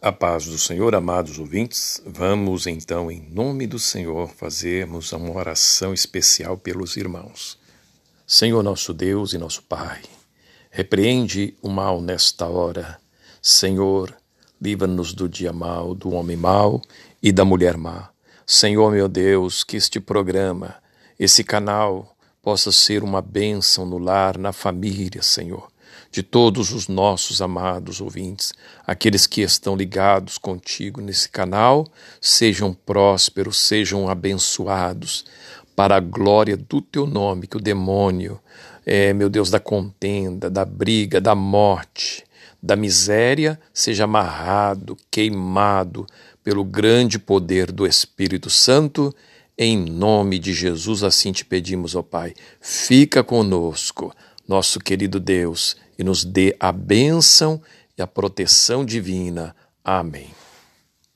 A paz do Senhor, amados ouvintes, vamos então, em nome do Senhor, fazermos uma oração especial pelos irmãos. Senhor nosso Deus e nosso Pai, repreende o mal nesta hora. Senhor, livra-nos do dia mau, do homem mau e da mulher má. Senhor meu Deus, que este programa, esse canal, possa ser uma bênção no lar, na família, Senhor de todos os nossos amados ouvintes, aqueles que estão ligados contigo nesse canal, sejam prósperos, sejam abençoados, para a glória do teu nome, que o demônio, é, meu Deus, da contenda, da briga, da morte, da miséria, seja amarrado, queimado pelo grande poder do Espírito Santo. Em nome de Jesus, assim te pedimos, ó Pai. Fica conosco, nosso querido Deus e nos dê a bênção e a proteção divina. Amém.